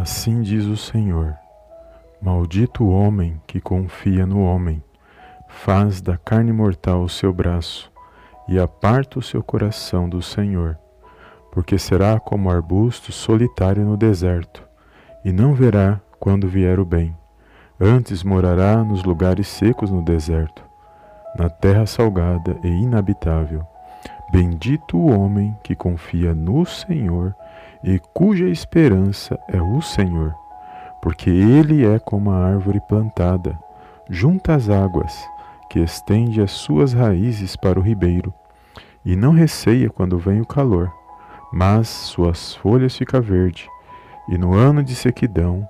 Assim diz o Senhor: Maldito o homem que confia no homem, faz da carne mortal o seu braço e aparta o seu coração do Senhor, porque será como arbusto solitário no deserto, e não verá quando vier o bem. Antes morará nos lugares secos no deserto, na terra salgada e inabitável. Bendito o homem que confia no Senhor e cuja esperança é o Senhor, porque ele é como a árvore plantada junto às águas, que estende as suas raízes para o ribeiro, e não receia quando vem o calor, mas suas folhas ficam verde, e no ano de sequidão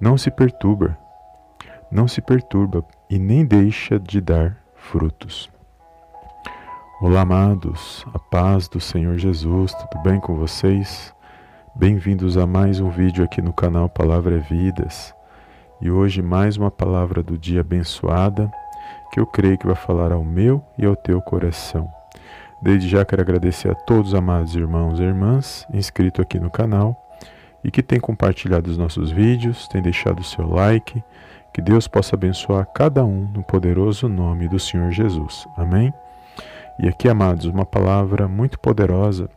não se perturba, não se perturba e nem deixa de dar frutos. Olá, amados, a paz do Senhor Jesus, tudo bem com vocês? Bem-vindos a mais um vídeo aqui no canal Palavra é Vidas. E hoje mais uma palavra do dia abençoada que eu creio que vai falar ao meu e ao teu coração. Desde já quero agradecer a todos os amados irmãos e irmãs inscritos aqui no canal e que têm compartilhado os nossos vídeos, têm deixado o seu like. Que Deus possa abençoar cada um no poderoso nome do Senhor Jesus. Amém? E aqui, amados, uma palavra muito poderosa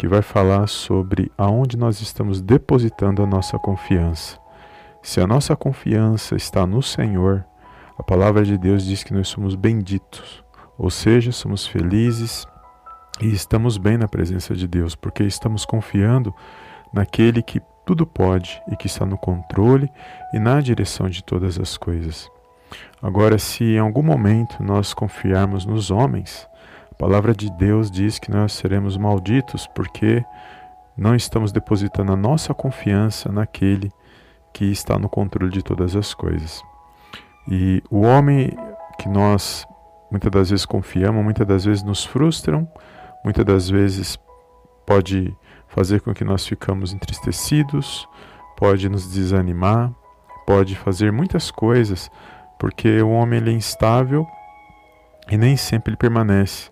que vai falar sobre aonde nós estamos depositando a nossa confiança. Se a nossa confiança está no Senhor, a palavra de Deus diz que nós somos benditos, ou seja, somos felizes e estamos bem na presença de Deus, porque estamos confiando naquele que tudo pode e que está no controle e na direção de todas as coisas. Agora, se em algum momento nós confiarmos nos homens, a palavra de Deus diz que nós seremos malditos porque não estamos depositando a nossa confiança naquele que está no controle de todas as coisas. E o homem que nós muitas das vezes confiamos, muitas das vezes nos frustram, muitas das vezes pode fazer com que nós ficamos entristecidos, pode nos desanimar, pode fazer muitas coisas, porque o homem é instável e nem sempre ele permanece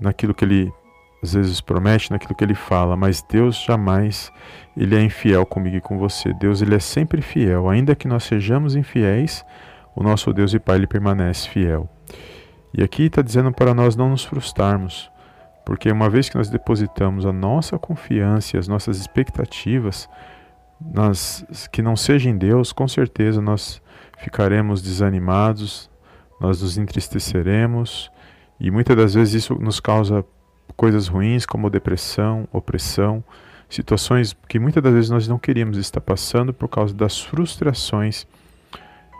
naquilo que ele às vezes promete, naquilo que ele fala, mas Deus jamais ele é infiel comigo e com você. Deus ele é sempre fiel, ainda que nós sejamos infiéis, o nosso Deus e Pai ele permanece fiel. E aqui está dizendo para nós não nos frustrarmos, porque uma vez que nós depositamos a nossa confiança e as nossas expectativas, nas, que não seja em Deus, com certeza nós ficaremos desanimados, nós nos entristeceremos e muitas das vezes isso nos causa coisas ruins como depressão, opressão, situações que muitas das vezes nós não queríamos estar passando por causa das frustrações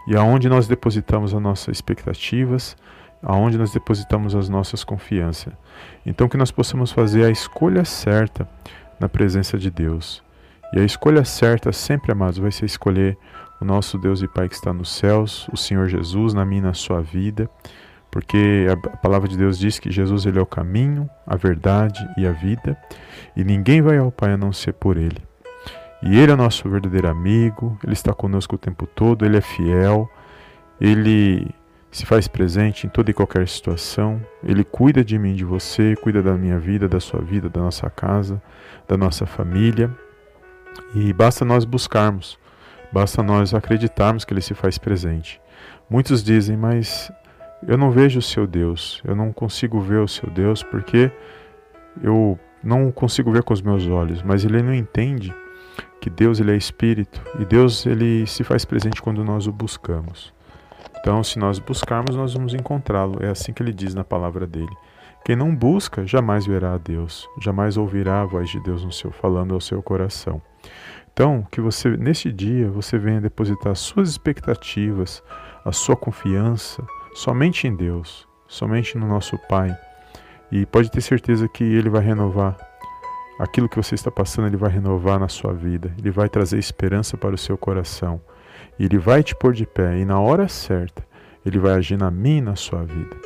e aonde nós depositamos as nossas expectativas, aonde nós depositamos as nossas confianças. Então que nós possamos fazer a escolha certa na presença de Deus. E a escolha certa sempre, amados, vai ser escolher o nosso Deus e Pai que está nos céus, o Senhor Jesus na minha e na sua vida porque a palavra de Deus diz que Jesus ele é o caminho, a verdade e a vida, e ninguém vai ao Pai a não ser por ele. E ele é o nosso verdadeiro amigo, ele está conosco o tempo todo, ele é fiel, ele se faz presente em toda e qualquer situação, ele cuida de mim, de você, cuida da minha vida, da sua vida, da nossa casa, da nossa família. E basta nós buscarmos, basta nós acreditarmos que ele se faz presente. Muitos dizem, mas eu não vejo o seu Deus, eu não consigo ver o seu Deus porque eu não consigo ver com os meus olhos, mas ele não entende que Deus ele é espírito e Deus ele se faz presente quando nós o buscamos. Então, se nós buscarmos, nós vamos encontrá-lo. É assim que ele diz na palavra dele. Quem não busca jamais verá a Deus, jamais ouvirá a voz de Deus no seu falando ao seu coração. Então, que você neste dia você venha depositar suas expectativas, a sua confiança, somente em Deus, somente no nosso Pai. E pode ter certeza que Ele vai renovar aquilo que você está passando, Ele vai renovar na sua vida, Ele vai trazer esperança para o seu coração, Ele vai te pôr de pé e na hora certa Ele vai agir na minha e na sua vida.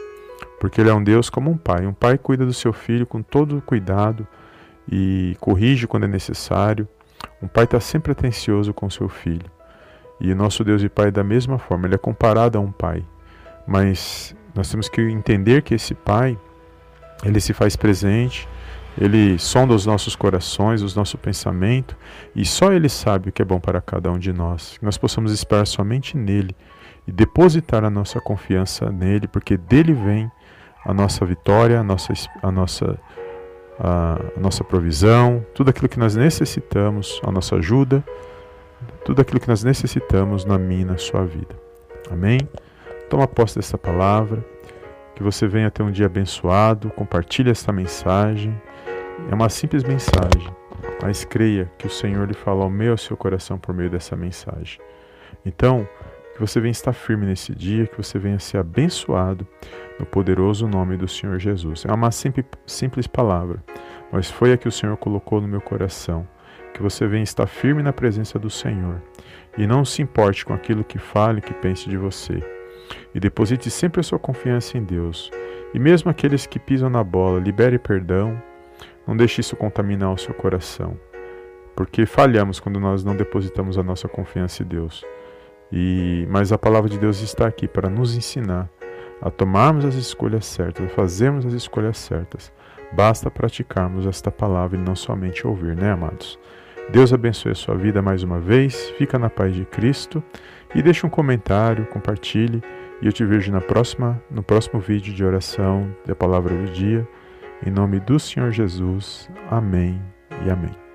Porque Ele é um Deus como um pai. Um pai cuida do seu filho com todo o cuidado e corrige quando é necessário. Um pai está sempre atencioso com seu filho. E o nosso Deus e Pai, da mesma forma, Ele é comparado a um pai. Mas nós temos que entender que esse Pai, ele se faz presente Ele sonda os nossos corações, os nossos pensamentos, e só Ele sabe o que é bom para cada um de nós. Que nós possamos esperar somente nele e depositar a nossa confiança nele, porque dele vem a nossa vitória, a nossa, a nossa, a, a nossa provisão, tudo aquilo que nós necessitamos, a nossa ajuda, tudo aquilo que nós necessitamos na minha na sua vida. Amém? Toma posse dessa palavra, que você venha ter um dia abençoado, compartilhe esta mensagem. É uma simples mensagem, mas creia que o Senhor lhe fala ao meu ao seu coração por meio dessa mensagem. Então, que você venha estar firme nesse dia, que você venha ser abençoado no poderoso nome do Senhor Jesus. É uma simples palavra, mas foi a que o Senhor colocou no meu coração. Que você venha estar firme na presença do Senhor e não se importe com aquilo que fale, que pense de você. E deposite sempre a sua confiança em Deus. E mesmo aqueles que pisam na bola, libere perdão. Não deixe isso contaminar o seu coração. Porque falhamos quando nós não depositamos a nossa confiança em Deus. E mas a palavra de Deus está aqui para nos ensinar a tomarmos as escolhas certas, a fazermos as escolhas certas. Basta praticarmos esta palavra e não somente ouvir, né, amados? Deus abençoe a sua vida mais uma vez. Fica na paz de Cristo e deixe um comentário, compartilhe e eu te vejo na próxima, no próximo vídeo de oração da palavra do dia. Em nome do Senhor Jesus. Amém e amém.